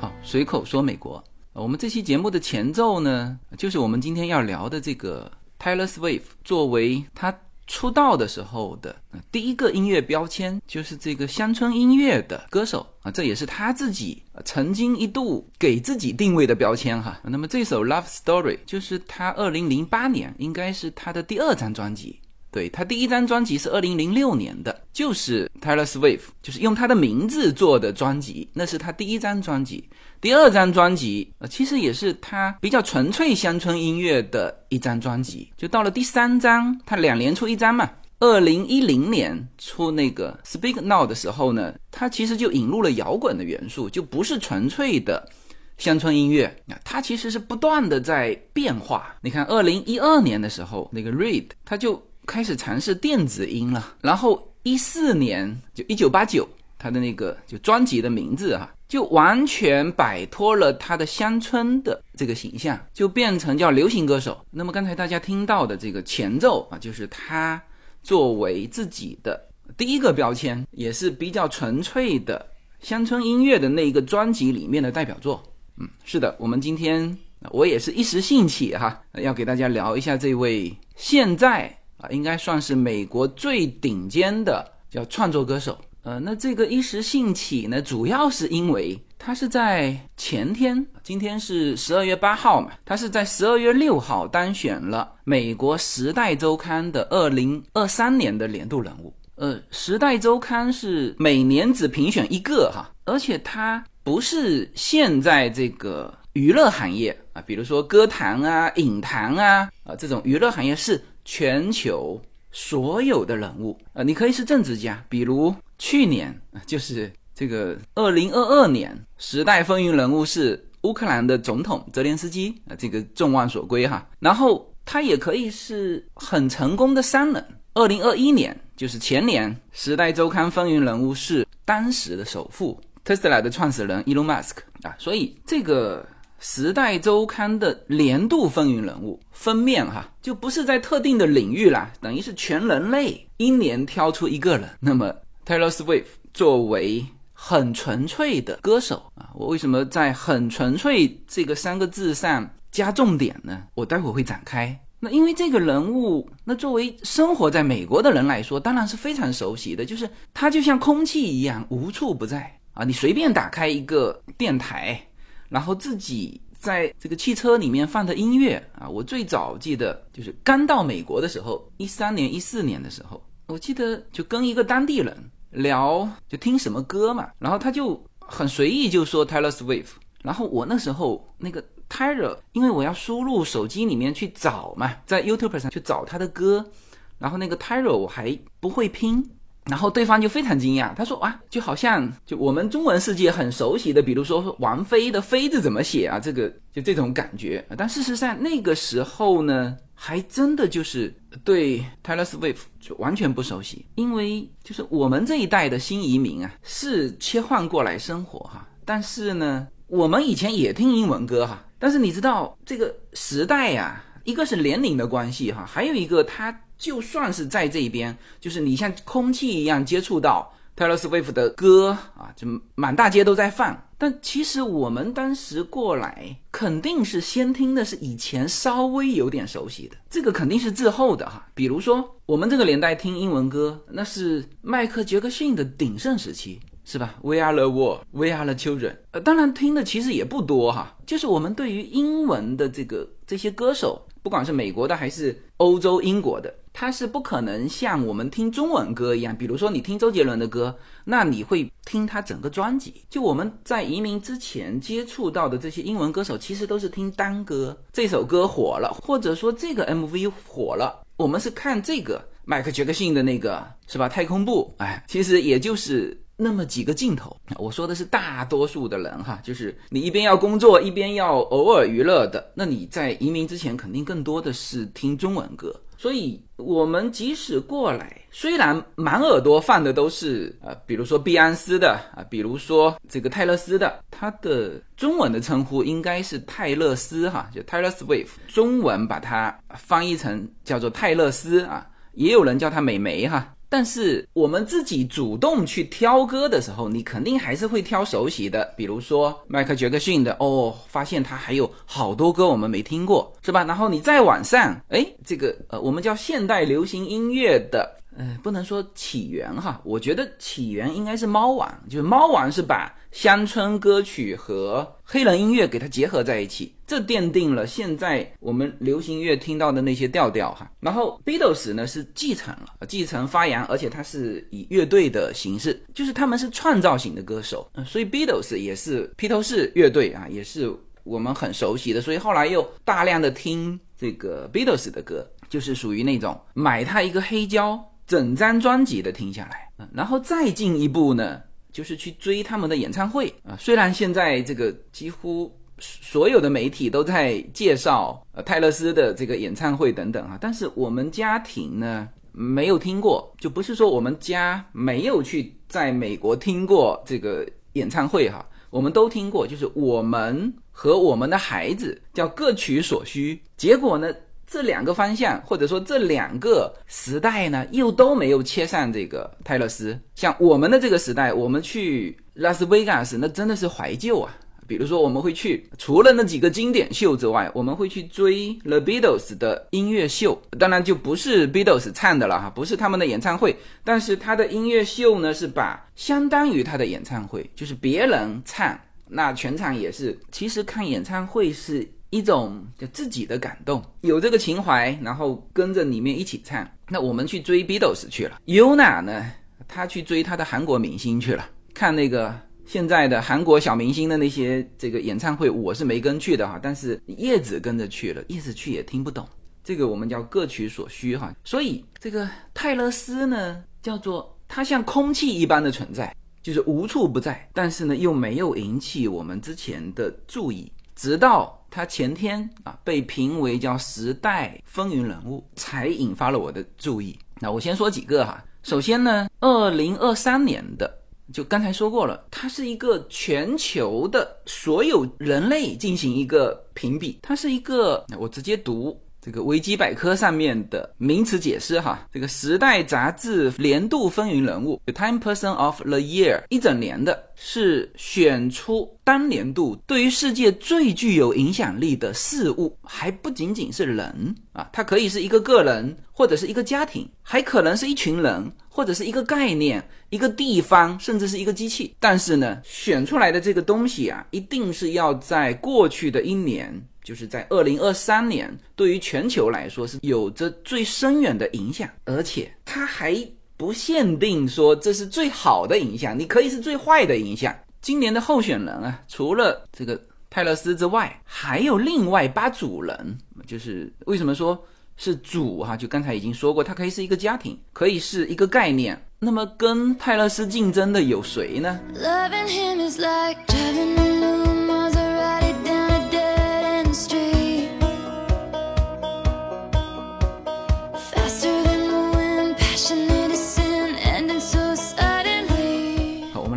好，随口说美国。我们这期节目的前奏呢，就是我们今天要聊的这个 Taylor Swift 作为他出道的时候的第一个音乐标签，就是这个乡村音乐的歌手啊，这也是他自己曾经一度给自己定位的标签哈。那么这首 Love Story 就是他二零零八年应该是他的第二张专辑。对他第一张专辑是二零零六年的，就是 Taylor Swift，就是用他的名字做的专辑，那是他第一张专辑。第二张专辑，呃，其实也是他比较纯粹乡村音乐的一张专辑。就到了第三张，他两年出一张嘛。二零一零年出那个 Speak Now 的时候呢，他其实就引入了摇滚的元素，就不是纯粹的乡村音乐。那它其实是不断的在变化。你看，二零一二年的时候，那个 Reed 他就开始尝试电子音了，然后一四年就一九八九，他的那个就专辑的名字啊，就完全摆脱了他的乡村的这个形象，就变成叫流行歌手。那么刚才大家听到的这个前奏啊，就是他作为自己的第一个标签，也是比较纯粹的乡村音乐的那一个专辑里面的代表作。嗯，是的，我们今天我也是一时兴起哈，要给大家聊一下这位现在啊，应该算是美国最顶尖的叫创作歌手。呃，那这个一时兴起呢，主要是因为他是在前天，今天是十二月八号嘛，他是在十二月六号当选了美国《时代周刊》的二零二三年的年度人物。呃，《时代周刊》是每年只评选一个哈，而且它不是现在这个娱乐行业啊，比如说歌坛啊、影坛啊啊这种娱乐行业是全球所有的人物、呃你可以是政治家，比如去年就是这个二零二二年《时代风云人物》是乌克兰的总统泽连斯基啊、这个众望所归哈。然后他也可以是很成功的商人。二零二一年就是前年，《时代周刊》风云人物是当时的首富特斯拉的创始人伊隆马斯克啊，所以这个。《时代周刊》的年度风云人物封面哈，就不是在特定的领域啦，等于是全人类一年挑出一个人。那么 Taylor Swift 作为很纯粹的歌手啊，我为什么在“很纯粹”这个三个字上加重点呢？我待会会展开。那因为这个人物，那作为生活在美国的人来说，当然是非常熟悉的，就是他就像空气一样无处不在啊！你随便打开一个电台。然后自己在这个汽车里面放的音乐啊，我最早记得就是刚到美国的时候，一三年、一四年的时候，我记得就跟一个当地人聊，就听什么歌嘛，然后他就很随意就说 Taylor Swift，然后我那时候那个 Taylor，因为我要输入手机里面去找嘛，在 YouTube 上去找他的歌，然后那个 Taylor 我还不会拼。然后对方就非常惊讶，他说：“啊，就好像就我们中文世界很熟悉的，比如说王菲的‘菲’字怎么写啊？这个就这种感觉。但事实上那个时候呢，还真的就是对 Taylor Swift 就完全不熟悉，因为就是我们这一代的新移民啊，是切换过来生活哈。但是呢，我们以前也听英文歌哈。但是你知道这个时代呀，一个是年龄的关系哈，还有一个他。”就算是在这边，就是你像空气一样接触到 Taylor Swift 的歌啊，就满大街都在放。但其实我们当时过来，肯定是先听的是以前稍微有点熟悉的，这个肯定是滞后的哈。比如说我们这个年代听英文歌，那是迈克杰克逊的鼎盛时期，是吧？We are the world, we are the children。呃，当然听的其实也不多哈，就是我们对于英文的这个这些歌手，不管是美国的还是欧洲英国的。它是不可能像我们听中文歌一样，比如说你听周杰伦的歌，那你会听他整个专辑。就我们在移民之前接触到的这些英文歌手，其实都是听单歌，这首歌火了，或者说这个 MV 火了，我们是看这个迈克杰克逊的那个是吧？太空步，哎，其实也就是那么几个镜头。我说的是大多数的人哈，就是你一边要工作，一边要偶尔娱乐的，那你在移民之前肯定更多的是听中文歌。所以我们即使过来，虽然满耳朵放的都是呃，比如说碧安斯的啊，比如说这个泰勒斯的，它的中文的称呼应该是泰勒斯哈，就 Taylor Swift，中文把它翻译成叫做泰勒斯啊，也有人叫它美眉哈。但是我们自己主动去挑歌的时候，你肯定还是会挑熟悉的，比如说迈克杰克逊的哦，发现他还有好多歌我们没听过，是吧？然后你再往上，哎，这个呃，我们叫现代流行音乐的。呃，不能说起源哈，我觉得起源应该是猫王，就是猫王是把乡村歌曲和黑人音乐给它结合在一起，这奠定了现在我们流行乐听到的那些调调哈。然后 Beatles 呢是继承了，继承发扬，而且它是以乐队的形式，就是他们是创造型的歌手，所以 Beatles 也是披头士乐队啊，也是我们很熟悉的，所以后来又大量的听这个 Beatles 的歌，就是属于那种买他一个黑胶。整张专辑的听下来，然后再进一步呢，就是去追他们的演唱会啊。虽然现在这个几乎所有的媒体都在介绍呃泰勒斯的这个演唱会等等啊，但是我们家庭呢没有听过，就不是说我们家没有去在美国听过这个演唱会哈，我们都听过，就是我们和我们的孩子叫各取所需，结果呢。这两个方向，或者说这两个时代呢，又都没有切上这个泰勒斯。像我们的这个时代，我们去拉斯维加斯，那真的是怀旧啊。比如说，我们会去除了那几个经典秀之外，我们会去追 The Beatles 的音乐秀。当然，就不是 Beatles 唱的了哈，不是他们的演唱会。但是他的音乐秀呢，是把相当于他的演唱会，就是别人唱，那全场也是。其实看演唱会是。一种就自己的感动，有这个情怀，然后跟着里面一起唱。那我们去追 Beatles 去了，Yuna 呢，他去追他的韩国明星去了，看那个现在的韩国小明星的那些这个演唱会，我是没跟去的哈，但是叶子跟着去了，叶子去也听不懂，这个我们叫各取所需哈。所以这个泰勒斯呢，叫做他像空气一般的存在，就是无处不在，但是呢又没有引起我们之前的注意。直到他前天啊被评为叫时代风云人物，才引发了我的注意。那我先说几个哈。首先呢，二零二三年的，就刚才说过了，它是一个全球的所有人类进行一个评比，它是一个，我直接读。这个维基百科上面的名词解释哈，这个《时代》杂志年度风云人物，Time Person of the Year，一整年的是选出当年度对于世界最具有影响力的事物，还不仅仅是人啊，它可以是一个个人，或者是一个家庭，还可能是一群人，或者是一个概念、一个地方，甚至是一个机器。但是呢，选出来的这个东西啊，一定是要在过去的一年。就是在二零二三年，对于全球来说是有着最深远的影响，而且它还不限定说这是最好的影响，你可以是最坏的影响。今年的候选人啊，除了这个泰勒斯之外，还有另外八组人。就是为什么说是组哈？就刚才已经说过，它可以是一个家庭，可以是一个概念。那么跟泰勒斯竞争的有谁呢？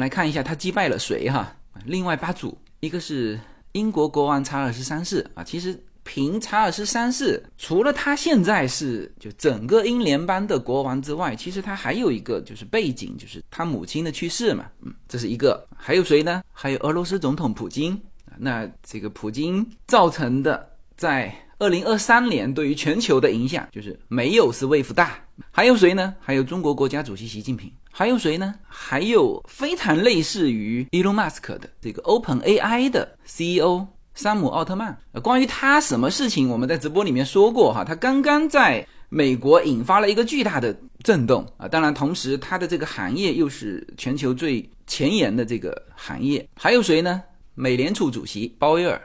来看一下他击败了谁哈？另外八组，一个是英国国王查尔斯三世啊。其实凭查尔斯三世，除了他现在是就整个英联邦的国王之外，其实他还有一个就是背景，就是他母亲的去世嘛。嗯，这是一个。还有谁呢？还有俄罗斯总统普京。那这个普京造成的在二零二三年对于全球的影响，就是没有是魏福大。还有谁呢？还有中国国家主席习近平。还有谁呢？还有非常类似于 Elon Musk 的这个 Open AI 的 CEO 山姆奥特曼。关于他什么事情，我们在直播里面说过哈。他刚刚在美国引发了一个巨大的震动啊！当然，同时他的这个行业又是全球最前沿的这个行业。还有谁呢？美联储主席鲍威尔。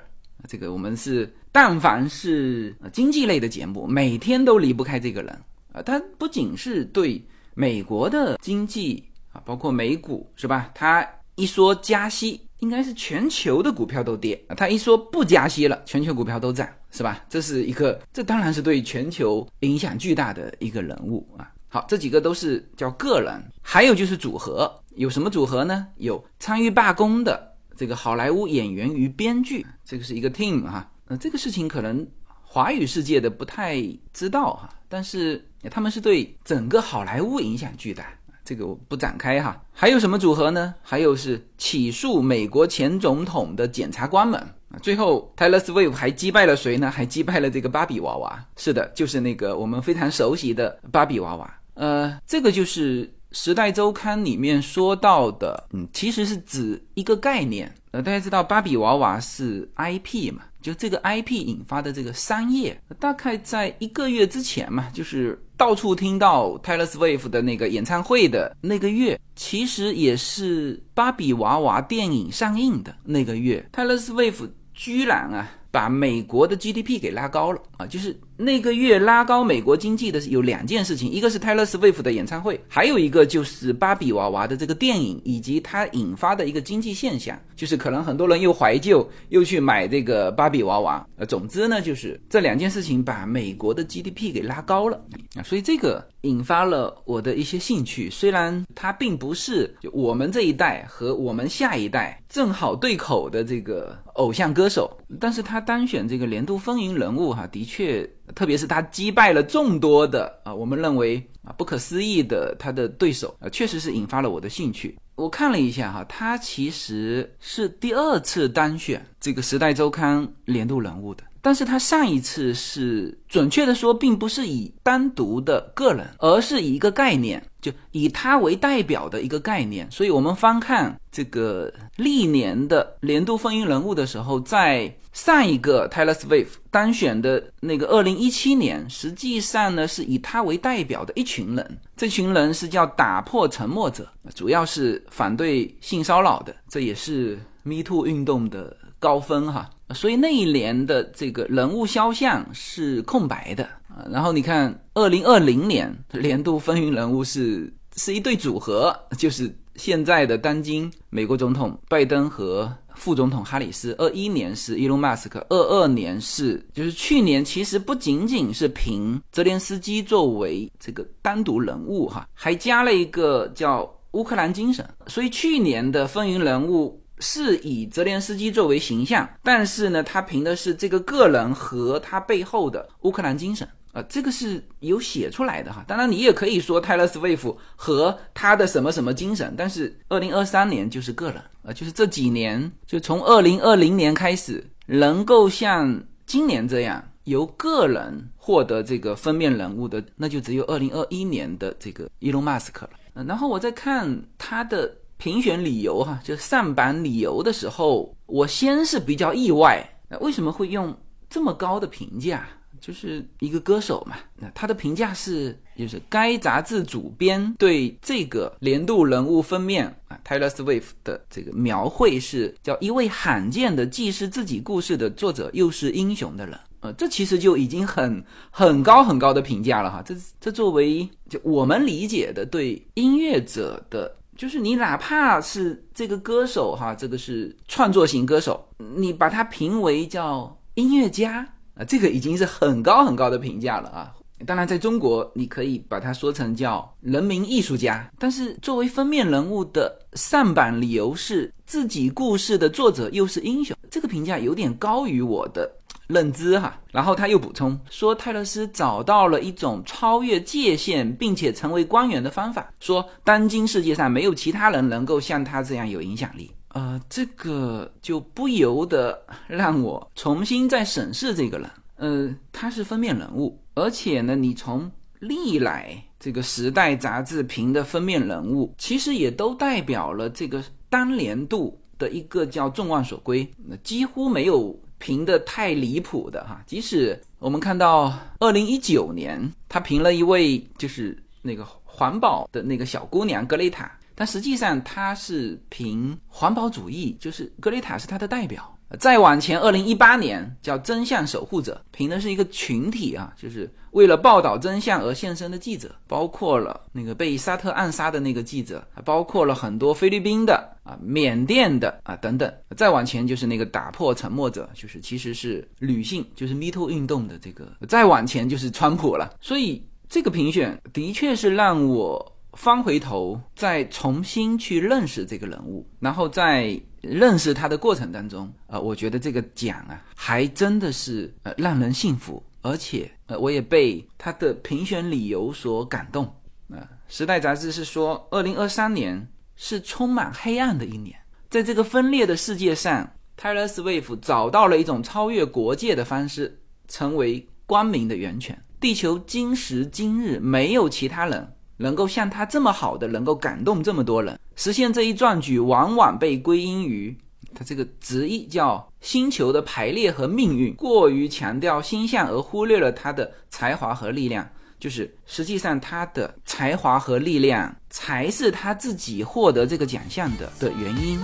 这个我们是但凡是经济类的节目，每天都离不开这个人啊。他不仅是对。美国的经济啊，包括美股是吧？它一说加息，应该是全球的股票都跌。他一说不加息了，全球股票都涨，是吧？这是一个，这当然是对全球影响巨大的一个人物啊。好，这几个都是叫个人，还有就是组合，有什么组合呢？有参与罢工的这个好莱坞演员与编剧，这个是一个 team 哈。呃，这个事情可能华语世界的不太知道哈，但是他们是对整个好莱坞影响巨大。这个我不展开哈，还有什么组合呢？还有是起诉美国前总统的检察官们。最后，Taylor Swift 还击败了谁呢？还击败了这个芭比娃娃。是的，就是那个我们非常熟悉的芭比娃娃。呃，这个就是《时代周刊》里面说到的，嗯，其实是指一个概念。呃，大家知道芭比娃娃是 IP 嘛？就这个 IP 引发的这个商业，大概在一个月之前嘛，就是到处听到 Taylor Swift 的那个演唱会的那个月，其实也是芭比娃娃电影上映的那个月，Taylor Swift 居然啊把美国的 GDP 给拉高了啊，就是。那个月拉高美国经济的有两件事情，一个是泰勒·斯威夫的演唱会，还有一个就是芭比娃娃的这个电影，以及它引发的一个经济现象，就是可能很多人又怀旧又去买这个芭比娃娃。呃，总之呢，就是这两件事情把美国的 GDP 给拉高了啊，所以这个引发了我的一些兴趣。虽然它并不是我们这一代和我们下一代正好对口的这个偶像歌手，但是他当选这个年度风云人物哈，的确。特别是他击败了众多的啊，我们认为啊不可思议的他的对手啊，确实是引发了我的兴趣。我看了一下哈，他其实是第二次当选这个《时代周刊》年度人物的。但是他上一次是准确的说，并不是以单独的个人，而是以一个概念，就以他为代表的一个概念。所以，我们翻看这个历年的年度风云人物的时候，在上一个 Taylor Swift 当选的那个二零一七年，实际上呢是以他为代表的一群人，这群人是叫打破沉默者，主要是反对性骚扰的，这也是 Me Too 运动的高峰哈。所以那一年的这个人物肖像是空白的啊，然后你看二零二零年年度风云人物是是一对组合，就是现在的当今美国总统拜登和副总统哈里斯。二一年是伊隆马斯克，二二年是就是去年其实不仅仅是凭泽连斯基作为这个单独人物哈，还加了一个叫乌克兰精神，所以去年的风云人物。是以泽连斯基作为形象，但是呢，他凭的是这个个人和他背后的乌克兰精神啊，这个是有写出来的哈。当然，你也可以说泰勒斯威夫和他的什么什么精神，但是二零二三年就是个人啊，就是这几年，就从二零二零年开始，能够像今年这样由个人获得这个封面人物的，那就只有二零二一年的这个伊隆马斯克了。然后我再看他的。评选理由哈，就上榜理由的时候，我先是比较意外，为什么会用这么高的评价？就是一个歌手嘛，那他的评价是，就是该杂志主编对这个年度人物封面啊，Taylor Swift 的这个描绘是叫一位罕见的既是自己故事的作者又是英雄的人，呃，这其实就已经很很高很高的评价了哈。这这作为就我们理解的对音乐者的。就是你哪怕是这个歌手哈，这个是创作型歌手，你把它评为叫音乐家啊，这个已经是很高很高的评价了啊。当然，在中国你可以把它说成叫人民艺术家，但是作为封面人物的上榜理由是自己故事的作者又是英雄，这个评价有点高于我的。认知哈，然后他又补充说，泰勒斯找到了一种超越界限并且成为官员的方法，说当今世界上没有其他人能够像他这样有影响力。呃，这个就不由得让我重新再审视这个人。呃，他是封面人物，而且呢，你从历来这个时代杂志评的封面人物，其实也都代表了这个当年度的一个叫众望所归，那几乎没有。评的太离谱的哈，即使我们看到二零一九年他评了一位就是那个环保的那个小姑娘格雷塔，但实际上他是评环保主义，就是格雷塔是他的代表，再往前，二零一八年叫《真相守护者》，评的是一个群体啊，就是为了报道真相而现身的记者，包括了那个被沙特暗杀的那个记者，还包括了很多菲律宾的啊、缅甸的啊等等。再往前就是那个打破沉默者，就是其实是女性，就是 Me Too 运动的这个。再往前就是川普了。所以这个评选的确是让我。翻回头，再重新去认识这个人物，然后再认识他的过程当中，呃，我觉得这个奖啊，还真的是呃让人信服，而且呃，我也被他的评选理由所感动。啊，《时代》杂志是说，二零二三年是充满黑暗的一年，在这个分裂的世界上，Taylor Swift 找到了一种超越国界的方式，成为光明的源泉。地球今时今日没有其他人。能够像他这么好的，能够感动这么多人，实现这一壮举，往往被归因于他这个直译叫“星球的排列和命运”，过于强调星象而忽略了他的才华和力量。就是实际上他的才华和力量才是他自己获得这个奖项的的原因。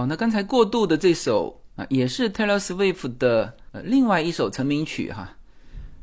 好，那刚才过渡的这首啊，也是 Taylor Swift 的呃另外一首成名曲哈。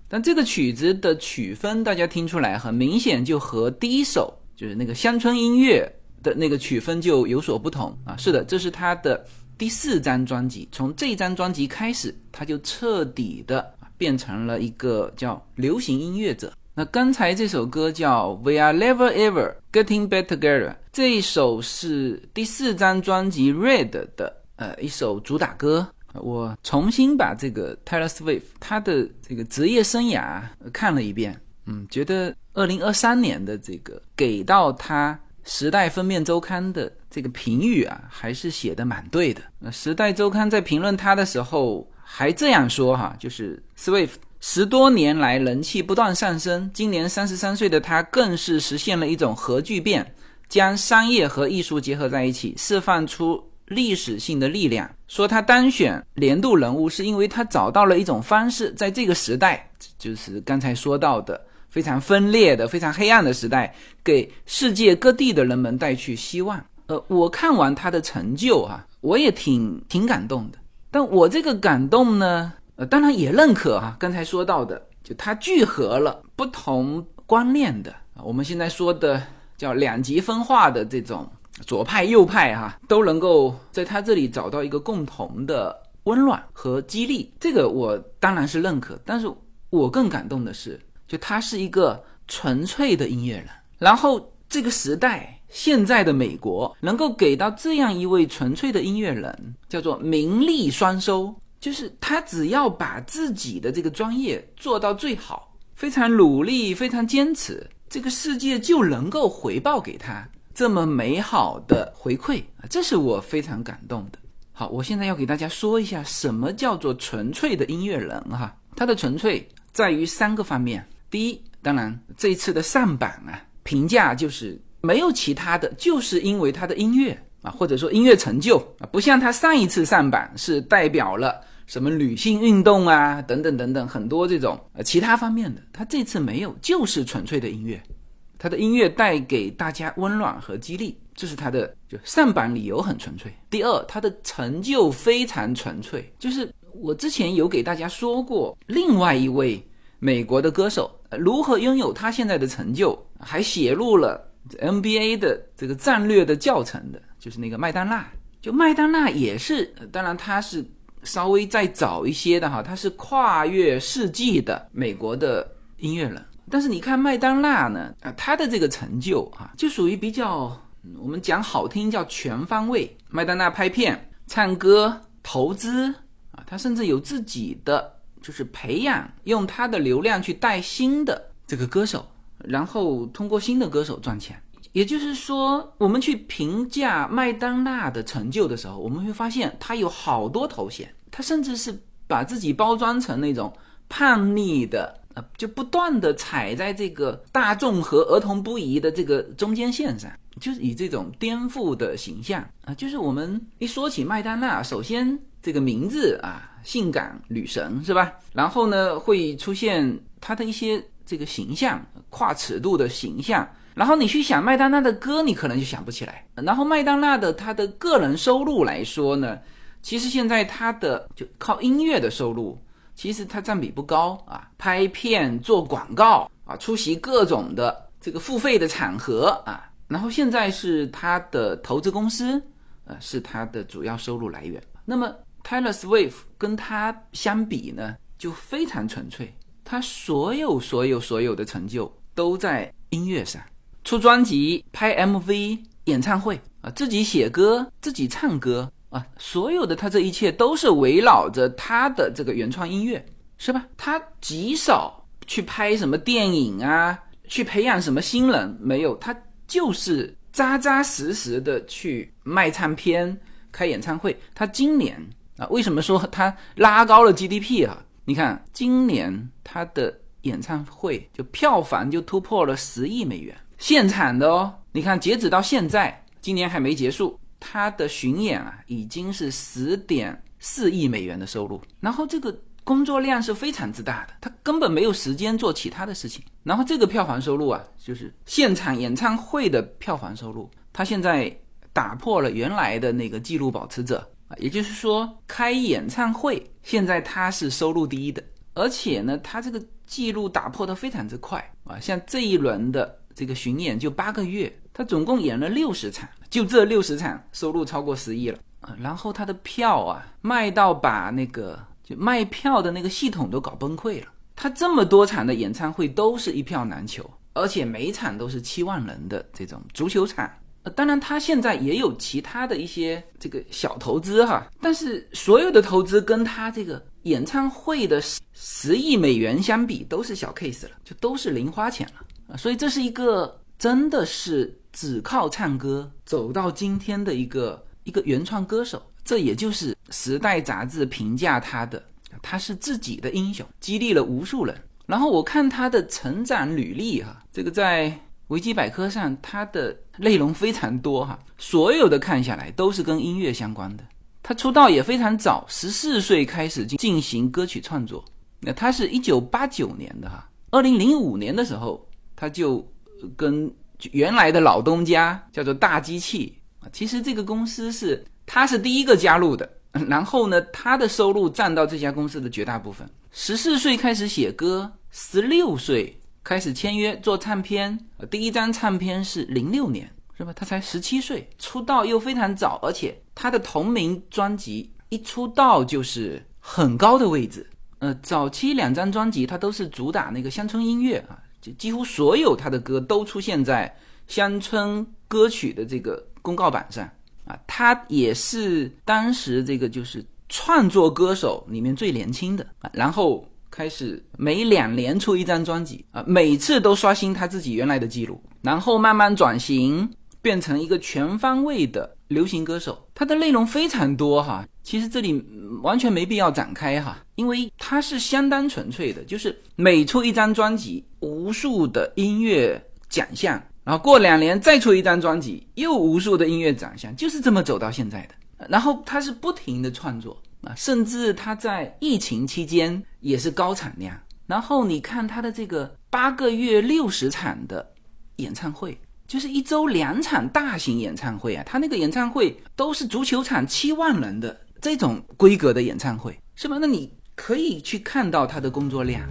但这个曲子的曲风，大家听出来很明显，就和第一首就是那个乡村音乐的那个曲风就有所不同啊。是的，这是他的第四张专辑，从这张专辑开始，他就彻底的变成了一个叫流行音乐者。那刚才这首歌叫 We Are Never Ever Getting Back Together，这一首是第四张专辑 Red 的呃一首主打歌。我重新把这个 Taylor Swift 他的这个职业生涯看了一遍，嗯，觉得二零二三年的这个给到他《时代封面周刊》的这个评语啊，还是写的蛮对的。那《时代周刊》在评论他的时候还这样说哈，就是 Swift。十多年来人气不断上升，今年三十三岁的他更是实现了一种核聚变，将商业和艺术结合在一起，释放出历史性的力量。说他当选年度人物，是因为他找到了一种方式，在这个时代，就是刚才说到的非常分裂的、非常黑暗的时代，给世界各地的人们带去希望。呃，我看完他的成就啊，我也挺挺感动的。但我这个感动呢？呃，当然也认可哈，刚才说到的，就它聚合了不同观念的啊，我们现在说的叫两极分化的这种左派右派哈，都能够在他这里找到一个共同的温暖和激励，这个我当然是认可。但是我更感动的是，就他是一个纯粹的音乐人，然后这个时代现在的美国能够给到这样一位纯粹的音乐人，叫做名利双收。就是他只要把自己的这个专业做到最好，非常努力，非常坚持，这个世界就能够回报给他这么美好的回馈啊！这是我非常感动的。好，我现在要给大家说一下什么叫做纯粹的音乐人哈。他的纯粹在于三个方面。第一，当然这一次的上榜啊，评价就是没有其他的，就是因为他的音乐。啊，或者说音乐成就啊，不像他上一次上榜是代表了什么女性运动啊，等等等等很多这种呃其他方面的，他这次没有，就是纯粹的音乐，他的音乐带给大家温暖和激励，这是他的就上榜理由很纯粹。第二，他的成就非常纯粹，就是我之前有给大家说过，另外一位美国的歌手如何拥有他现在的成就，还写入了 NBA 的这个战略的教程的。就是那个麦当娜，就麦当娜也是，当然她是稍微再早一些的哈，她是跨越世纪的美国的音乐人。但是你看麦当娜呢，啊，她的这个成就啊，就属于比较我们讲好听叫全方位。麦当娜拍片、唱歌、投资啊，她甚至有自己的就是培养，用他的流量去带新的这个歌手，然后通过新的歌手赚钱。也就是说，我们去评价麦当娜的成就的时候，我们会发现她有好多头衔，她甚至是把自己包装成那种叛逆的呃，就不断的踩在这个大众和儿童不宜的这个中间线上，就是以这种颠覆的形象啊，就是我们一说起麦当娜，首先这个名字啊，性感女神是吧？然后呢，会出现她的一些这个形象，跨尺度的形象。然后你去想麦当娜的歌，你可能就想不起来。然后麦当娜的她的个人收入来说呢，其实现在她的就靠音乐的收入，其实它占比不高啊。拍片、做广告啊，出席各种的这个付费的场合啊。然后现在是她的投资公司，呃，是她的主要收入来源。那么 Taylor Swift 跟她相比呢，就非常纯粹，她所有所有所有的成就都在音乐上。出专辑、拍 MV、演唱会啊，自己写歌、自己唱歌啊，所有的他这一切都是围绕着他的这个原创音乐，是吧？他极少去拍什么电影啊，去培养什么新人，没有，他就是扎扎实实的去卖唱片、开演唱会。他今年啊，为什么说他拉高了 GDP 啊？你看，今年他的演唱会就票房就突破了十亿美元。现场的哦，你看，截止到现在，今年还没结束，他的巡演啊，已经是十点四亿美元的收入。然后这个工作量是非常之大的，他根本没有时间做其他的事情。然后这个票房收入啊，就是现场演唱会的票房收入，他现在打破了原来的那个记录保持者啊，也就是说，开演唱会现在他是收入第一的，而且呢，他这个记录打破的非常之快啊，像这一轮的。这个巡演就八个月，他总共演了六十场，就这六十场收入超过十亿了啊！然后他的票啊卖到把那个就卖票的那个系统都搞崩溃了。他这么多场的演唱会都是一票难求，而且每场都是七万人的这种足球场。当然他现在也有其他的一些这个小投资哈，但是所有的投资跟他这个演唱会的十十亿美元相比都是小 case 了，就都是零花钱了。啊，所以这是一个真的是只靠唱歌走到今天的一个一个原创歌手，这也就是《时代》杂志评价他的，他是自己的英雄，激励了无数人。然后我看他的成长履历哈，这个在维基百科上他的内容非常多哈，所有的看下来都是跟音乐相关的。他出道也非常早，十四岁开始进进行歌曲创作。那他是一九八九年的哈，二零零五年的时候。他就跟原来的老东家叫做大机器啊，其实这个公司是他是第一个加入的，然后呢，他的收入占到这家公司的绝大部分。十四岁开始写歌，十六岁开始签约做唱片，第一张唱片是零六年，是吧？他才十七岁，出道又非常早，而且他的同名专辑一出道就是很高的位置。呃，早期两张专辑他都是主打那个乡村音乐啊。几乎所有他的歌都出现在乡村歌曲的这个公告板上啊，他也是当时这个就是创作歌手里面最年轻的啊，然后开始每两年出一张专辑啊，每次都刷新他自己原来的记录，然后慢慢转型变成一个全方位的流行歌手，他的内容非常多哈。其实这里完全没必要展开哈，因为他是相当纯粹的，就是每出一张专辑，无数的音乐奖项，然后过两年再出一张专辑，又无数的音乐奖项，就是这么走到现在的。然后他是不停的创作啊，甚至他在疫情期间也是高产量。然后你看他的这个八个月六十场的演唱会，就是一周两场大型演唱会啊，他那个演唱会都是足球场七万人的。这种规格的演唱会是吧？那你可以去看到他的工作量。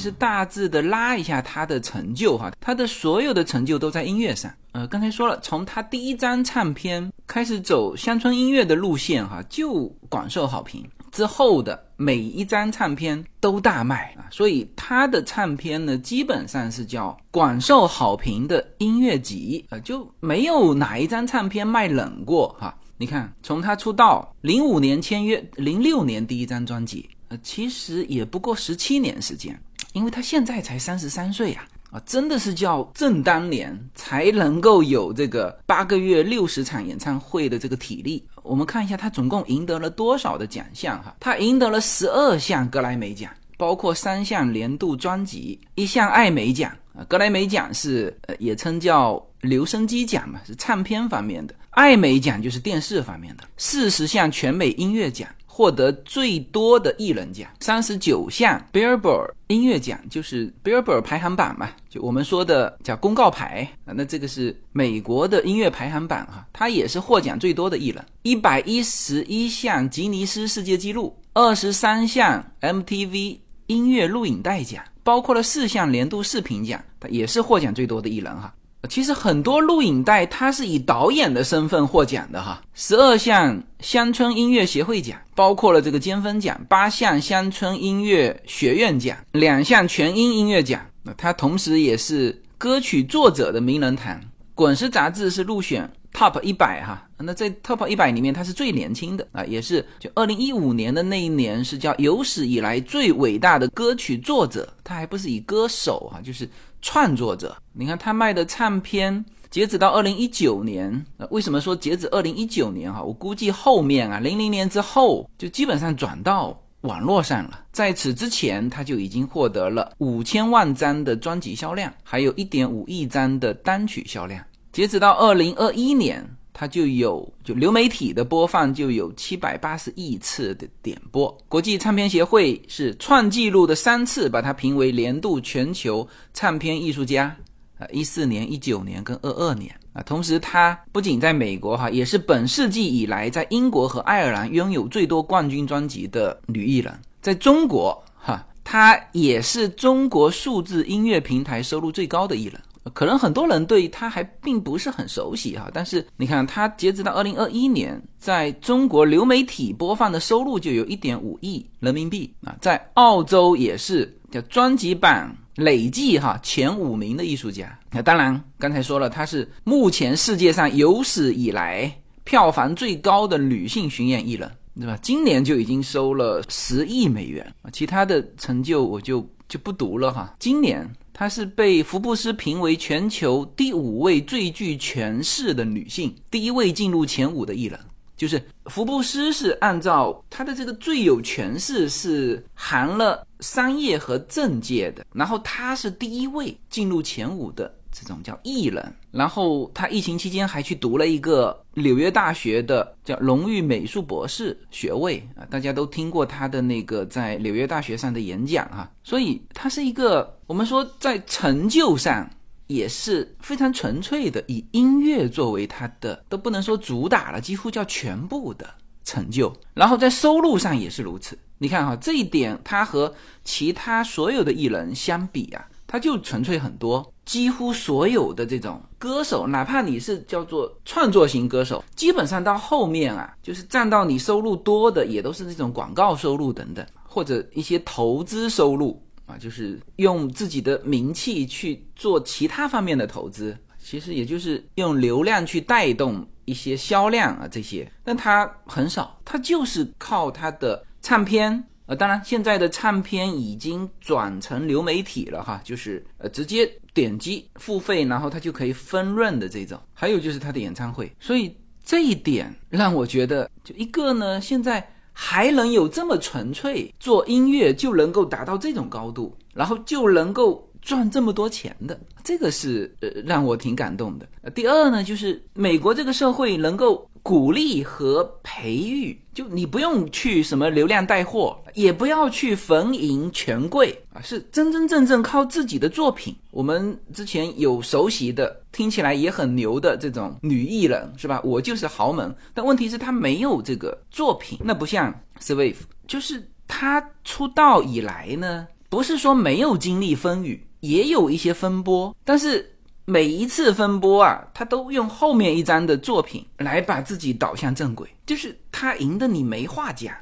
是大致的拉一下他的成就哈，他的所有的成就都在音乐上。呃，刚才说了，从他第一张唱片开始走乡村音乐的路线哈，就广受好评。之后的每一张唱片都大卖啊，所以他的唱片呢，基本上是叫广受好评的音乐集啊，就没有哪一张唱片卖冷过哈。你看，从他出道零五年签约，零六年第一张专辑，呃，其实也不过十七年时间，因为他现在才三十三岁呀。啊，真的是叫正当年才能够有这个八个月六十场演唱会的这个体力。我们看一下他总共赢得了多少的奖项哈？他赢得了十二项格莱美奖，包括三项年度专辑、一项艾美奖啊。格莱美奖是呃也称叫留声机奖嘛，是唱片方面的；艾美奖就是电视方面的。四十项全美音乐奖。获得最多的艺人奖，三十九项 Billboard 音乐奖，就是 Billboard 排行榜嘛，就我们说的叫公告牌啊。那这个是美国的音乐排行榜哈，他也是获奖最多的艺人。一百一十一项吉尼斯世界纪录，二十三项 MTV 音乐录影带奖，包括了四项年度视频奖，他也是获奖最多的艺人哈。其实很多录影带，他是以导演的身份获奖的哈。十二项乡村音乐协会奖，包括了这个尖峰奖；八项乡村音乐学院奖，两项全英音乐奖。那他同时也是歌曲作者的名人堂。滚石杂志是入选 Top 一百哈。那在 Top 一百里面，他是最年轻的啊，也是就二零一五年的那一年是叫有史以来最伟大的歌曲作者。他还不是以歌手哈，就是。创作者，你看他卖的唱片，截止到二零一九年，为什么说截止二零一九年哈？我估计后面啊，零零年之后就基本上转到网络上了。在此之前，他就已经获得了五千万张的专辑销量，还有一点五亿张的单曲销量。截止到二零二一年。它就有就流媒体的播放就有七百八十亿次的点播，国际唱片协会是创纪录的三次把它评为年度全球唱片艺术家啊，一四年、一九年跟二二年啊。同时，它不仅在美国哈，也是本世纪以来在英国和爱尔兰拥有最多冠军专辑的女艺人。在中国哈，她也是中国数字音乐平台收入最高的艺人。可能很多人对他还并不是很熟悉哈，但是你看他截止到二零二一年，在中国流媒体播放的收入就有一点五亿人民币啊，在澳洲也是叫专辑榜累计哈前五名的艺术家。那当然刚才说了，他是目前世界上有史以来票房最高的女性巡演艺人，对吧？今年就已经收了十亿美元啊，其他的成就我就就不读了哈。今年。她是被福布斯评为全球第五位最具权势的女性，第一位进入前五的艺人。就是福布斯是按照她的这个最有权势是含了商业和政界的，然后她是第一位进入前五的。这种叫艺人，然后他疫情期间还去读了一个纽约大学的叫荣誉美术博士学位啊，大家都听过他的那个在纽约大学上的演讲哈，所以他是一个我们说在成就上也是非常纯粹的，以音乐作为他的都不能说主打了，几乎叫全部的成就，然后在收入上也是如此。你看哈，这一点他和其他所有的艺人相比啊。他就纯粹很多，几乎所有的这种歌手，哪怕你是叫做创作型歌手，基本上到后面啊，就是占到你收入多的，也都是这种广告收入等等，或者一些投资收入啊，就是用自己的名气去做其他方面的投资，其实也就是用流量去带动一些销量啊这些，但他很少，他就是靠他的唱片。呃，当然，现在的唱片已经转成流媒体了哈，就是呃直接点击付费，然后它就可以分润的这种。还有就是他的演唱会，所以这一点让我觉得，就一个呢，现在还能有这么纯粹做音乐就能够达到这种高度，然后就能够赚这么多钱的，这个是呃让我挺感动的。第二呢，就是美国这个社会能够。鼓励和培育，就你不用去什么流量带货，也不要去逢迎权贵啊，是真真正正靠自己的作品。我们之前有熟悉的，听起来也很牛的这种女艺人，是吧？我就是豪门，但问题是她没有这个作品，那不像 Swift，就是她出道以来呢，不是说没有经历风雨，也有一些风波，但是。每一次分波啊，他都用后面一张的作品来把自己导向正轨，就是他赢的你没话讲。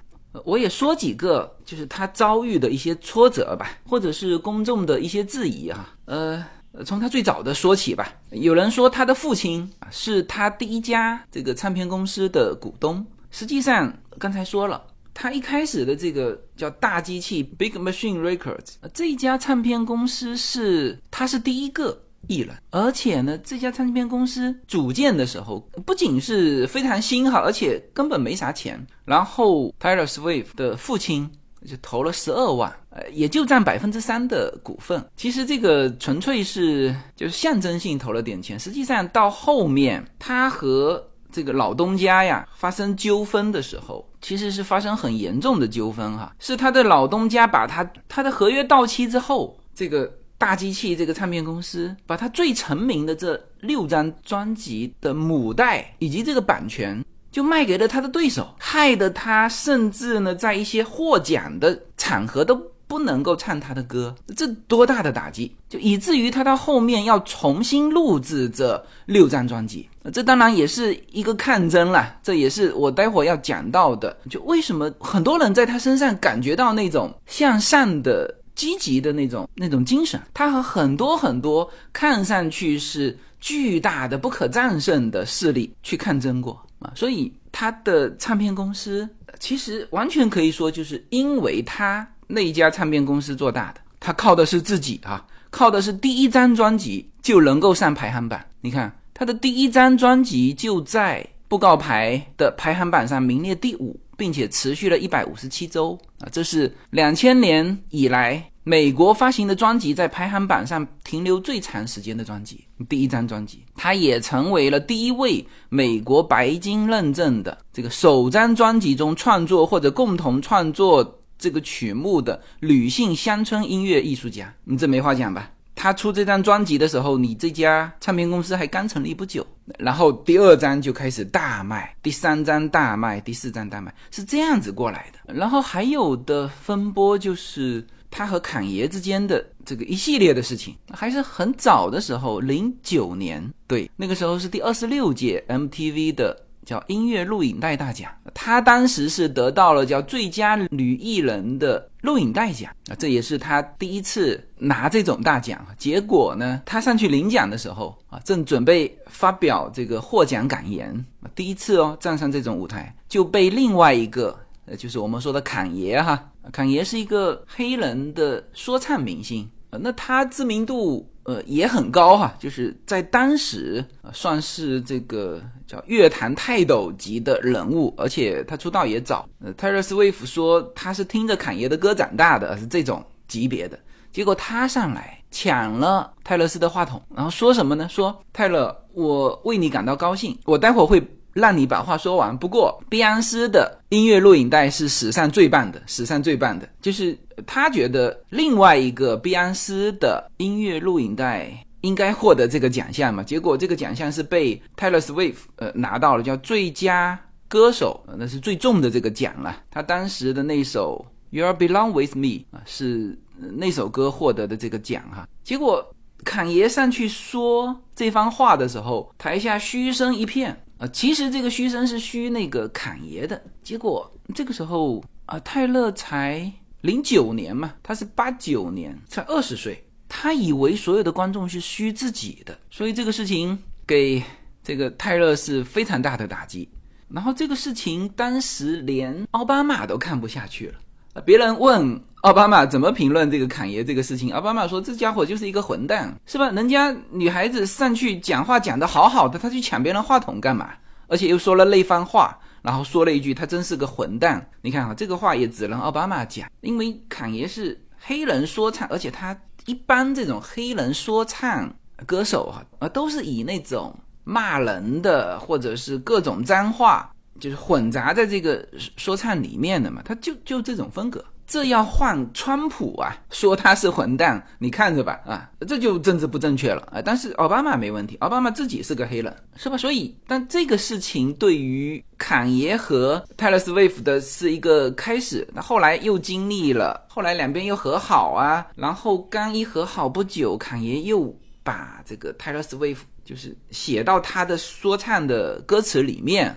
我也说几个，就是他遭遇的一些挫折吧，或者是公众的一些质疑啊。呃，从他最早的说起吧。有人说他的父亲是他第一家这个唱片公司的股东，实际上刚才说了。他一开始的这个叫大机器 Big Machine Records 这一家唱片公司是他是第一个艺人，而且呢，这家唱片公司组建的时候不仅是非常新哈，而且根本没啥钱。然后 Taylor Swift 的父亲就投了十二万，呃，也就占百分之三的股份。其实这个纯粹是就是象征性投了点钱，实际上到后面他和这个老东家呀发生纠纷的时候。其实是发生很严重的纠纷哈，是他的老东家把他他的合约到期之后，这个大机器这个唱片公司把他最成名的这六张专辑的母带以及这个版权就卖给了他的对手，害得他甚至呢在一些获奖的场合都不能够唱他的歌，这多大的打击！就以至于他到后面要重新录制这六张专辑。这当然也是一个抗争了，这也是我待会要讲到的。就为什么很多人在他身上感觉到那种向上的、积极的那种那种精神？他和很多很多看上去是巨大的、不可战胜的势力去抗争过啊，所以他的唱片公司其实完全可以说，就是因为他那一家唱片公司做大的，他靠的是自己啊，靠的是第一张专辑就能够上排行榜。你看。他的第一张专辑就在布告牌的排行榜上名列第五，并且持续了一百五十七周啊！这是两千年以来美国发行的专辑在排行榜上停留最长时间的专辑。第一张专辑，它也成为了第一位美国白金认证的这个首张专辑中创作或者共同创作这个曲目的女性乡村音乐艺术家。你这没话讲吧？他出这张专辑的时候，你这家唱片公司还刚成立不久，然后第二张就开始大卖，第三张大卖，第四张大卖，是这样子过来的。然后还有的风波就是他和侃爷之间的这个一系列的事情，还是很早的时候，零九年，对，那个时候是第二十六届 MTV 的。叫音乐录影带大奖，她当时是得到了叫最佳女艺人的录影带奖啊，这也是她第一次拿这种大奖。结果呢，她上去领奖的时候啊，正准备发表这个获奖感言，第一次哦站上这种舞台，就被另外一个呃，就是我们说的侃爷哈，侃爷是一个黑人的说唱明星，那他知名度。呃，也很高哈，就是在当时算是这个叫乐坛泰斗级的人物，而且他出道也早。呃，泰勒·斯威夫说他是听着侃爷的歌长大的，是这种级别的。结果他上来抢了泰勒斯的话筒，然后说什么呢？说泰勒，我为你感到高兴，我待会儿会。让你把话说完。不过，碧昂斯的音乐录影带是史上最棒的，史上最棒的，就是他觉得另外一个碧昂斯的音乐录影带应该获得这个奖项嘛。结果这个奖项是被 Taylor Swift 呃拿到了，叫最佳歌手，那是最重的这个奖了。他当时的那首 You're Belong With Me 啊，是那首歌获得的这个奖哈。结果侃爷上去说这番话的时候，台下嘘声一片。啊，其实这个嘘声是嘘那个侃爷的，结果这个时候啊，泰勒才零九年嘛，他是八九年，才二十岁，他以为所有的观众是嘘自己的，所以这个事情给这个泰勒是非常大的打击。然后这个事情当时连奥巴马都看不下去了，别人问。奥巴马怎么评论这个侃爷这个事情？奥巴马说：“这家伙就是一个混蛋，是吧？人家女孩子上去讲话讲得好好的，他去抢别人话筒干嘛？而且又说了那番话，然后说了一句他真是个混蛋。你看啊，这个话也只能奥巴马讲，因为侃爷是黑人说唱，而且他一般这种黑人说唱歌手哈啊都是以那种骂人的或者是各种脏话，就是混杂在这个说唱里面的嘛，他就就这种风格。”这要换川普啊，说他是混蛋，你看着吧啊，这就政治不正确了啊。但是奥巴马没问题，奥巴马自己是个黑人，是吧？所以，但这个事情对于坎爷和泰勒斯威夫的是一个开始，那后来又经历了，后来两边又和好啊，然后刚一和好不久，坎爷又把这个泰勒斯威夫就是写到他的说唱的歌词里面，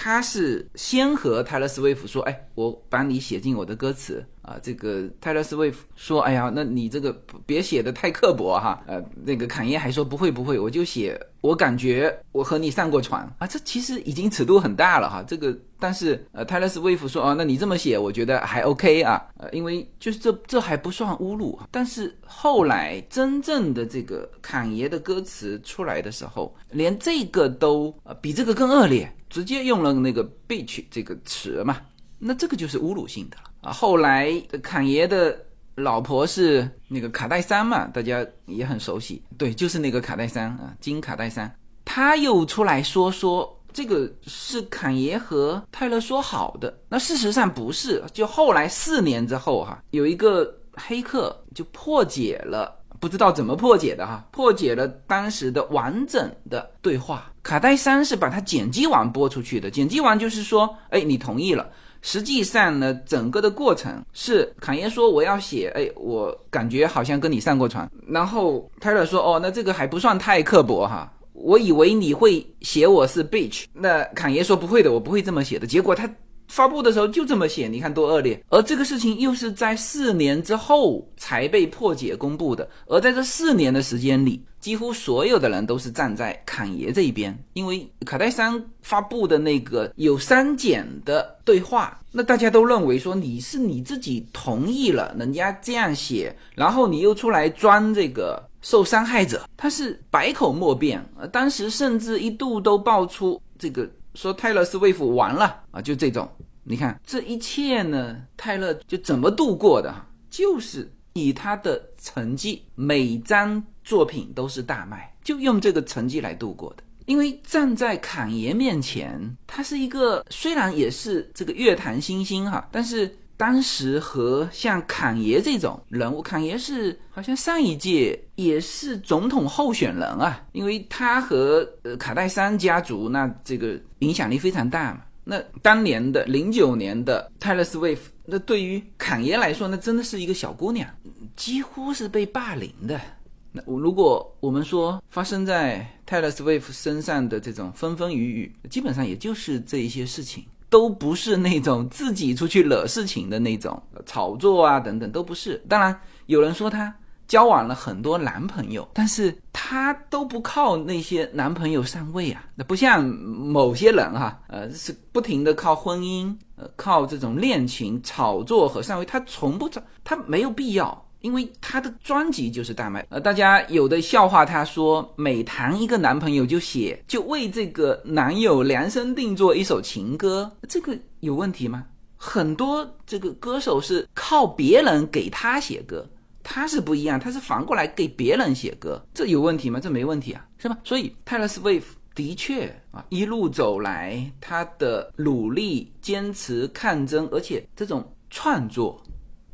他是先和泰勒·斯威夫说：“哎，我把你写进我的歌词。啊。”这个泰勒·斯威夫说：“哎呀，那你这个别写的太刻薄哈。”呃，那个坎耶还说：“不会不会，我就写我感觉我和你上过床啊。”这其实已经尺度很大了哈。这个，但是呃，泰勒·斯威夫说：“啊，那你这么写，我觉得还 OK 啊。”呃，因为就是这这还不算侮辱。但是后来真正的这个坎爷的歌词出来的时候，连这个都呃比这个更恶劣。直接用了那个 “bitch” 这个词嘛，那这个就是侮辱性的了啊。后来侃爷的老婆是那个卡戴珊嘛，大家也很熟悉，对，就是那个卡戴珊啊，金卡戴珊，他又出来说说这个是侃爷和泰勒说好的，那事实上不是，就后来四年之后哈，有一个黑客就破解了。不知道怎么破解的哈，破解了当时的完整的对话。卡戴珊是把它剪辑完播出去的，剪辑完就是说，哎，你同意了。实际上呢，整个的过程是侃爷说我要写，哎，我感觉好像跟你上过床。然后泰勒说，哦，那这个还不算太刻薄哈，我以为你会写我是 bitch。那侃爷说不会的，我不会这么写的。结果他。发布的时候就这么写，你看多恶劣。而这个事情又是在四年之后才被破解公布的，而在这四年的时间里，几乎所有的人都是站在侃爷这一边，因为卡戴珊发布的那个有删减的对话，那大家都认为说你是你自己同意了人家这样写，然后你又出来装这个受伤害者，他是百口莫辩。呃，当时甚至一度都爆出这个。说泰勒斯威夫完了啊，就这种，你看这一切呢，泰勒就怎么度过的？就是以他的成绩，每张作品都是大卖，就用这个成绩来度过的。因为站在侃爷面前，他是一个虽然也是这个乐坛新星哈，但是当时和像侃爷这种人物，侃爷是好像上一届也是总统候选人啊，因为他和呃卡戴珊家族那这个。影响力非常大嘛？那当年的零九年的泰勒斯威夫，那对于侃爷来说，那真的是一个小姑娘，几乎是被霸凌的。那如果我们说发生在泰勒斯威夫身上的这种风风雨雨，基本上也就是这一些事情，都不是那种自己出去惹事情的那种炒作啊等等，都不是。当然有人说她。交往了很多男朋友，但是她都不靠那些男朋友上位啊，那不像某些人哈，呃，是不停的靠婚姻，呃，靠这种恋情炒作和上位，她从不找，她没有必要，因为她的专辑就是大卖。呃，大家有的笑话，她说每谈一个男朋友就写，就为这个男友量身定做一首情歌，这个有问题吗？很多这个歌手是靠别人给他写歌。他是不一样，他是反过来给别人写歌，这有问题吗？这没问题啊，是吧？所以泰勒·斯威夫的确啊，一路走来，他的努力、坚持、抗争，而且这种创作，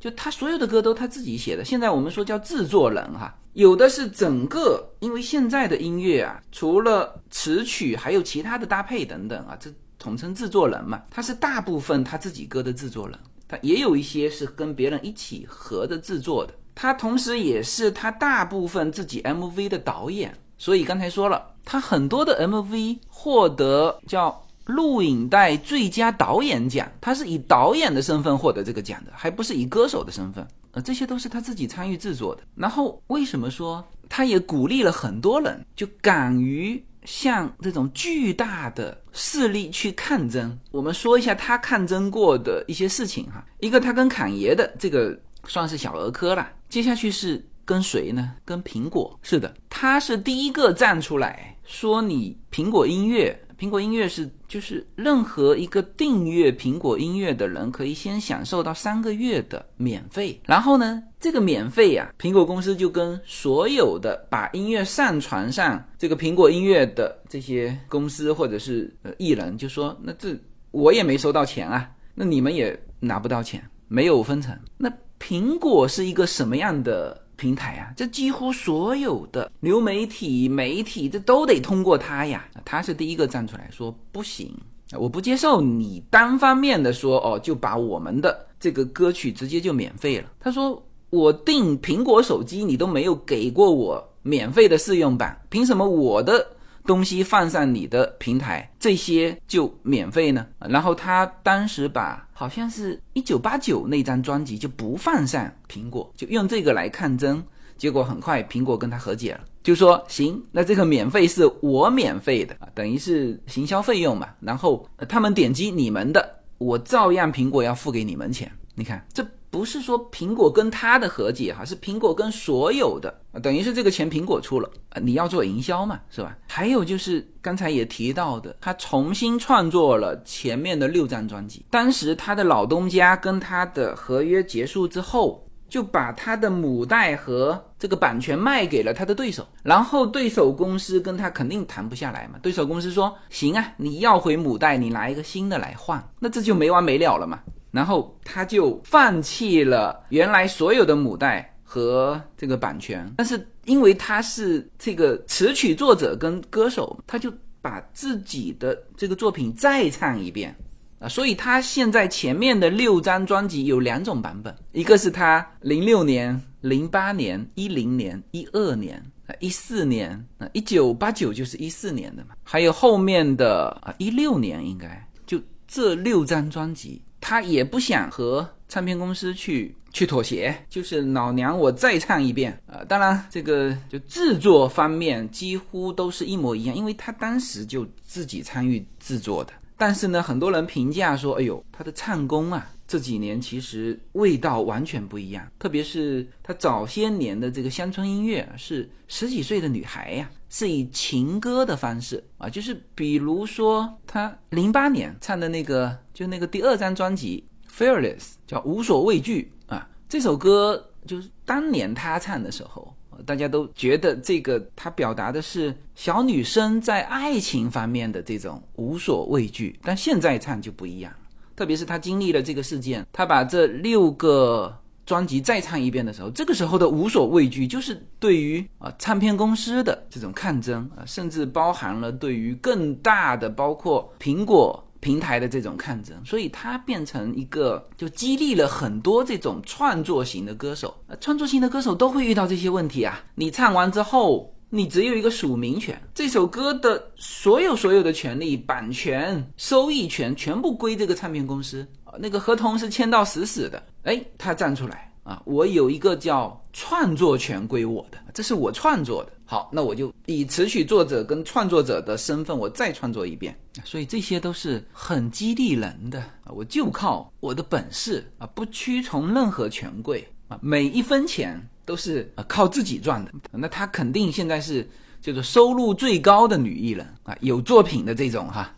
就他所有的歌都他自己写的。现在我们说叫制作人哈，有的是整个，因为现在的音乐啊，除了词曲，还有其他的搭配等等啊，这统称制作人嘛。他是大部分他自己歌的制作人，他也有一些是跟别人一起合着制作的。他同时也是他大部分自己 MV 的导演，所以刚才说了，他很多的 MV 获得叫录影带最佳导演奖，他是以导演的身份获得这个奖的，还不是以歌手的身份，呃，这些都是他自己参与制作的。然后为什么说他也鼓励了很多人，就敢于向这种巨大的势力去抗争？我们说一下他抗争过的一些事情哈，一个他跟侃爷的这个。算是小儿科了。接下去是跟谁呢？跟苹果。是的，他是第一个站出来说：“你苹果音乐，苹果音乐是就是任何一个订阅苹果音乐的人可以先享受到三个月的免费。然后呢，这个免费呀，苹果公司就跟所有的把音乐上传上这个苹果音乐的这些公司或者是呃艺人，就说：那这我也没收到钱啊，那你们也拿不到钱，没有分成。那。苹果是一个什么样的平台啊？这几乎所有的流媒体、媒体，这都得通过他呀。他是第一个站出来说不行，我不接受你单方面的说哦，就把我们的这个歌曲直接就免费了。他说我订苹果手机，你都没有给过我免费的试用版，凭什么我的东西放上你的平台，这些就免费呢？然后他当时把好像是一九八九那张专辑就不放上苹果，就用这个来抗争。结果很快苹果跟他和解了，就说行，那这个免费是我免费的，等于是行销费用嘛。然后他们点击你们的，我照样苹果要付给你们钱。你看这。不是说苹果跟他的和解哈，是苹果跟所有的，等于是这个钱苹果出了，你要做营销嘛，是吧？还有就是刚才也提到的，他重新创作了前面的六张专辑。当时他的老东家跟他的合约结束之后，就把他的母带和这个版权卖给了他的对手，然后对手公司跟他肯定谈不下来嘛。对手公司说行啊，你要回母带，你拿一个新的来换，那这就没完没了了嘛。然后他就放弃了原来所有的母带和这个版权，但是因为他是这个词曲作者跟歌手，他就把自己的这个作品再唱一遍啊，所以他现在前面的六张专辑有两种版本，一个是他零六年、零八年、一零年、一二年啊、一四年啊、一九八九就是一四年的嘛，还有后面的啊一六年应该就这六张专辑。他也不想和唱片公司去去妥协，就是老娘我再唱一遍啊！当然，这个就制作方面几乎都是一模一样，因为他当时就自己参与制作的。但是呢，很多人评价说：“哎呦，他的唱功啊，这几年其实味道完全不一样。特别是他早些年的这个乡村音乐，是十几岁的女孩呀，是以情歌的方式啊，就是比如说他零八年唱的那个。”就那个第二张专辑《Fearless》叫无所畏惧啊，这首歌就是当年他唱的时候，大家都觉得这个他表达的是小女生在爱情方面的这种无所畏惧，但现在唱就不一样了。特别是他经历了这个事件，他把这六个专辑再唱一遍的时候，这个时候的无所畏惧就是对于啊唱片公司的这种抗争啊，甚至包含了对于更大的包括苹果。平台的这种抗争，所以它变成一个就激励了很多这种创作型的歌手。创作型的歌手都会遇到这些问题啊！你唱完之后，你只有一个署名权，这首歌的所有所有的权利、版权、收益权全部归这个唱片公司，那个合同是签到死死的。哎，他站出来啊，我有一个叫创作权归我的，这是我创作的。好，那我就以词曲作者跟创作者的身份，我再创作一遍。所以这些都是很激励人的啊！我就靠我的本事啊，不屈从任何权贵啊，每一分钱都是啊靠自己赚的。那她肯定现在是叫做收入最高的女艺人啊，有作品的这种哈。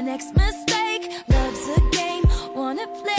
Next mistake loves a game wanna play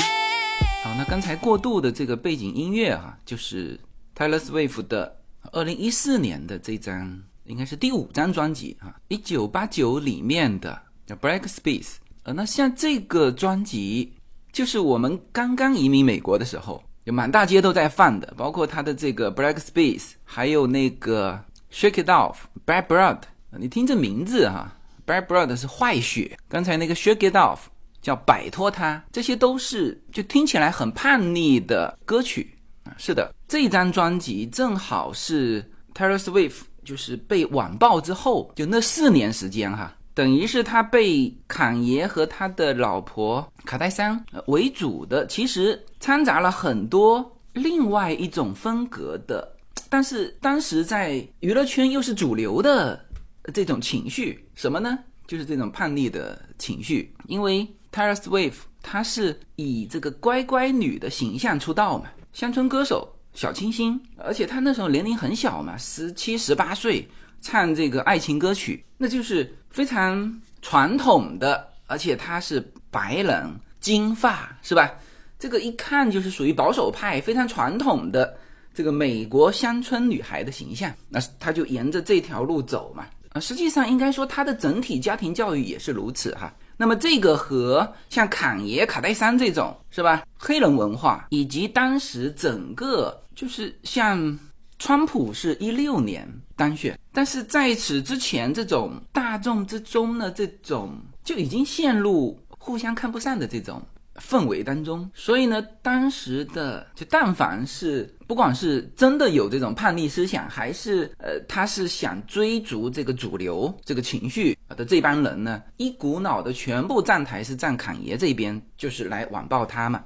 好，那刚才过渡的这个背景音乐哈，就是 Taylor Swift 的二零一四年的这张，应该是第五张专辑啊，一九八九里面的叫 Black Space。呃，那像这个专辑，就是我们刚刚移民美国的时候，就满大街都在放的，包括他的这个 Black Space，还有那个 Shake It Off Bad Blood。你听这名字哈。Bad Blood 是坏血，刚才那个 Shake It Off 叫摆脱它，这些都是就听起来很叛逆的歌曲啊。是的，这张专辑正好是 Taylor Swift 就是被网暴之后，就那四年时间哈，等于是他被侃爷和他的老婆卡戴珊为主的，其实掺杂了很多另外一种风格的，但是当时在娱乐圈又是主流的。这种情绪什么呢？就是这种叛逆的情绪。因为 Taylor Swift 她是以这个乖乖女的形象出道嘛，乡村歌手小清新，而且她那时候年龄很小嘛，十七十八岁，唱这个爱情歌曲，那就是非常传统的，而且她是白人，金发，是吧？这个一看就是属于保守派，非常传统的这个美国乡村女孩的形象，那她就沿着这条路走嘛。啊，实际上应该说，他的整体家庭教育也是如此哈。那么这个和像坎爷、卡戴珊这种是吧，黑人文化以及当时整个就是像川普是一六年当选，但是在此之前，这种大众之中的这种就已经陷入互相看不上的这种氛围当中。所以呢，当时的就但凡是不管是真的有这种叛逆思想，还是呃他是想追逐这个主流这个情绪的这帮人呢，一股脑的全部站台是站侃爷这边，就是来网暴他嘛。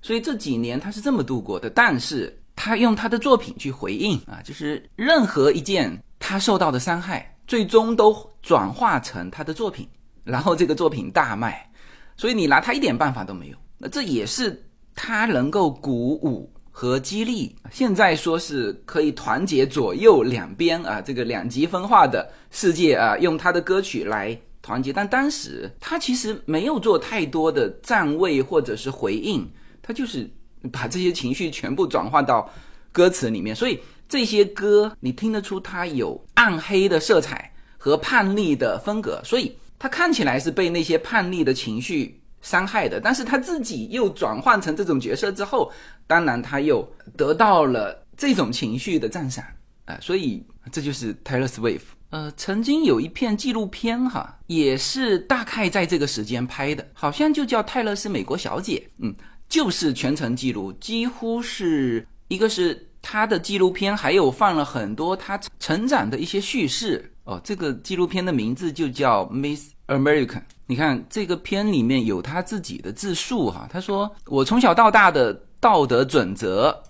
所以这几年他是这么度过的，但是。他用他的作品去回应啊，就是任何一件他受到的伤害，最终都转化成他的作品，然后这个作品大卖，所以你拿他一点办法都没有。那这也是他能够鼓舞和激励。现在说是可以团结左右两边啊，这个两极分化的世界啊，用他的歌曲来团结。但当时他其实没有做太多的站位或者是回应，他就是。把这些情绪全部转化到歌词里面，所以这些歌你听得出他有暗黑的色彩和叛逆的风格，所以他看起来是被那些叛逆的情绪伤害的，但是他自己又转换成这种角色之后，当然他又得到了这种情绪的赞赏啊，所以这就是 Taylor Swift。呃，曾经有一片纪录片哈，也是大概在这个时间拍的，好像就叫《泰勒斯美国小姐》，嗯。就是全程记录，几乎是一个是他的纪录片，还有放了很多他成长的一些叙事哦。这个纪录片的名字就叫《Miss American》。你看这个片里面有他自己的自述哈，他说：“我从小到大的道德准则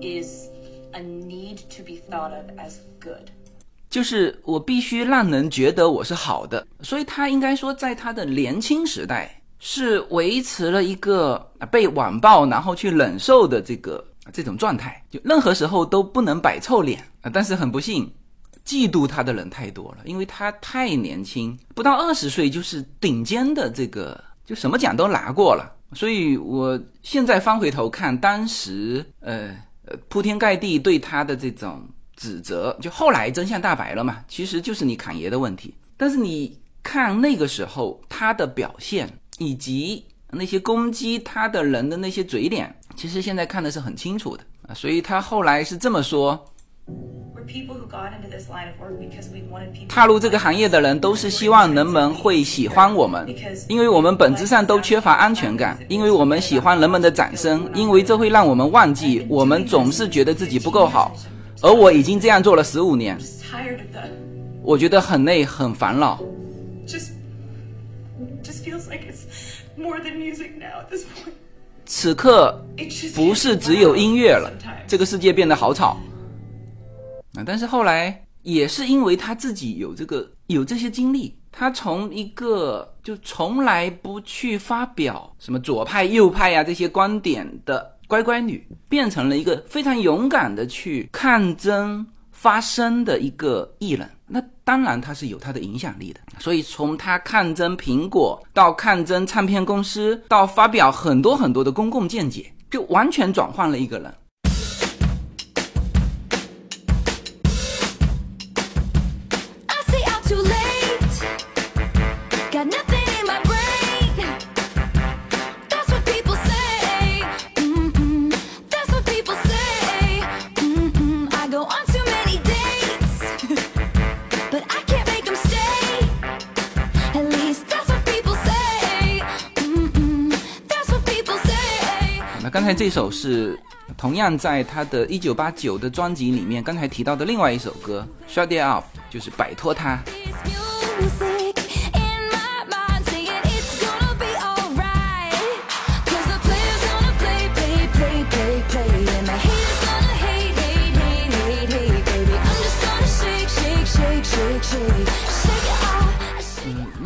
，is a need to be thought of as good，就是我必须让人觉得我是好的。所以他应该说，在他的年轻时代。”是维持了一个被网暴然后去忍受的这个这种状态，就任何时候都不能摆臭脸啊！但是很不幸，嫉妒他的人太多了，因为他太年轻，不到二十岁就是顶尖的这个，就什么奖都拿过了。所以我现在翻回头看，当时呃呃铺天盖地对他的这种指责，就后来真相大白了嘛，其实就是你侃爷的问题。但是你看那个时候他的表现。以及那些攻击他的人的那些嘴脸，其实现在看的是很清楚的啊。所以他后来是这么说：踏入这个行业的人都是希望人们会喜欢我们，因为我们本质上都缺乏安全感，因为我们喜欢人们的掌声，因为这会让我们忘记我们总是觉得自己不够好。而我已经这样做了十五年，我觉得很累，很烦恼。此刻不是只有音乐了，这个世界变得好吵。啊！但是后来也是因为他自己有这个有这些经历，他从一个就从来不去发表什么左派右派呀这些观点的乖乖女，变成了一个非常勇敢的去抗争。发声的一个艺人，那当然他是有他的影响力的。所以从他抗争苹果，到抗争唱片公司，到发表很多很多的公共见解，就完全转换了一个人。刚才这首是同样在他的一九八九的专辑里面，刚才提到的另外一首歌《Shut It Off》，就是摆脱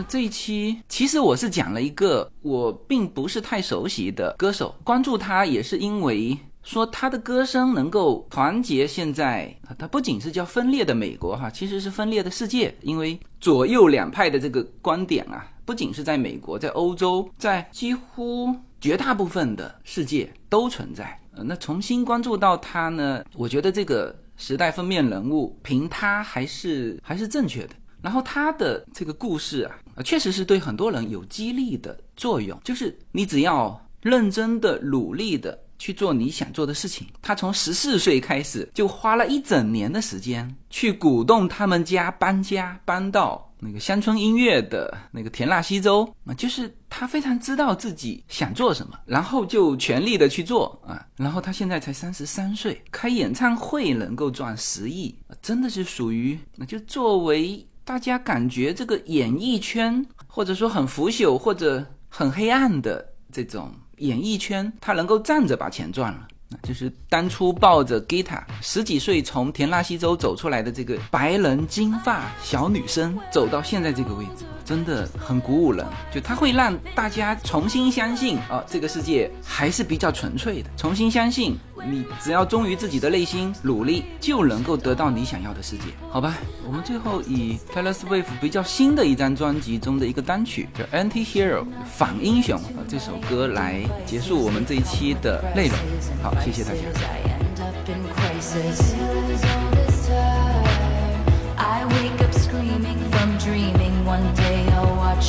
这一期其实我是讲了一个我并不是太熟悉的歌手，关注他也是因为说他的歌声能够团结现在，他不仅是叫分裂的美国哈，其实是分裂的世界，因为左右两派的这个观点啊，不仅是在美国，在欧洲，在几乎绝大部分的世界都存在。呃那重新关注到他呢，我觉得这个时代封面人物凭他还是还是正确的。然后他的这个故事啊。啊，确实是对很多人有激励的作用。就是你只要认真的、努力的去做你想做的事情。他从十四岁开始，就花了一整年的时间去鼓动他们家搬家，搬到那个乡村音乐的那个田纳西州啊，就是他非常知道自己想做什么，然后就全力的去做啊。然后他现在才三十三岁，开演唱会能够赚十亿，真的是属于那就作为大家感觉这个演艺圈或者说很腐朽或者很黑暗的这种演艺圈，他能够站着把钱赚了。就是当初抱着吉他，十几岁从田纳西州走出来的这个白人金发小女生，走到现在这个位置，真的很鼓舞人。就他会让大家重新相信啊，这个世界还是比较纯粹的。重新相信，你只要忠于自己的内心，努力就能够得到你想要的世界。好吧，我们最后以 Taylor Swift 比较新的一张专辑中的一个单曲叫《Anti-Hero》反英雄啊这首歌来结束我们这一期的内容。好。谢谢大家。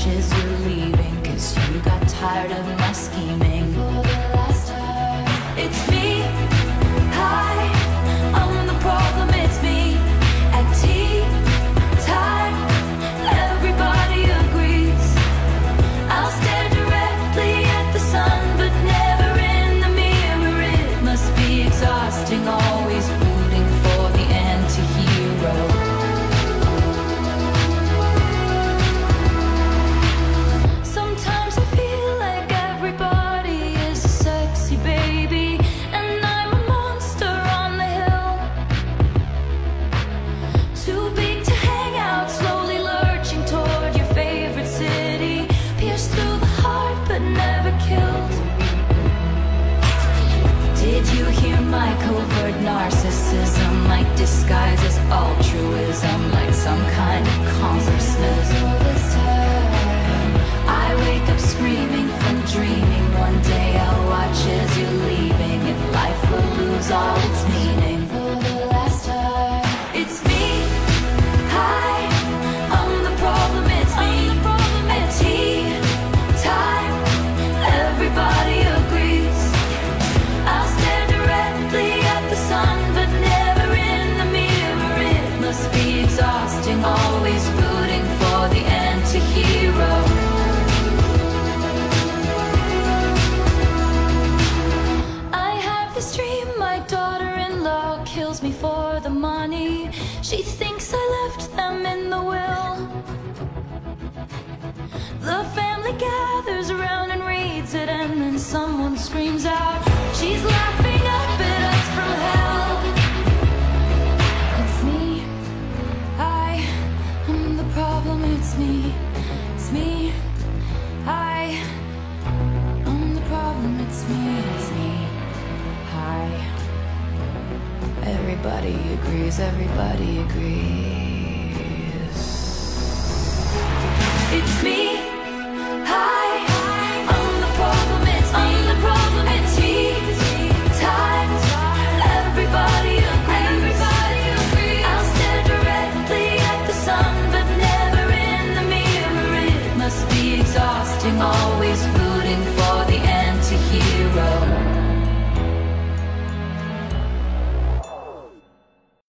You're leaving. Cause you got tired of my scheming.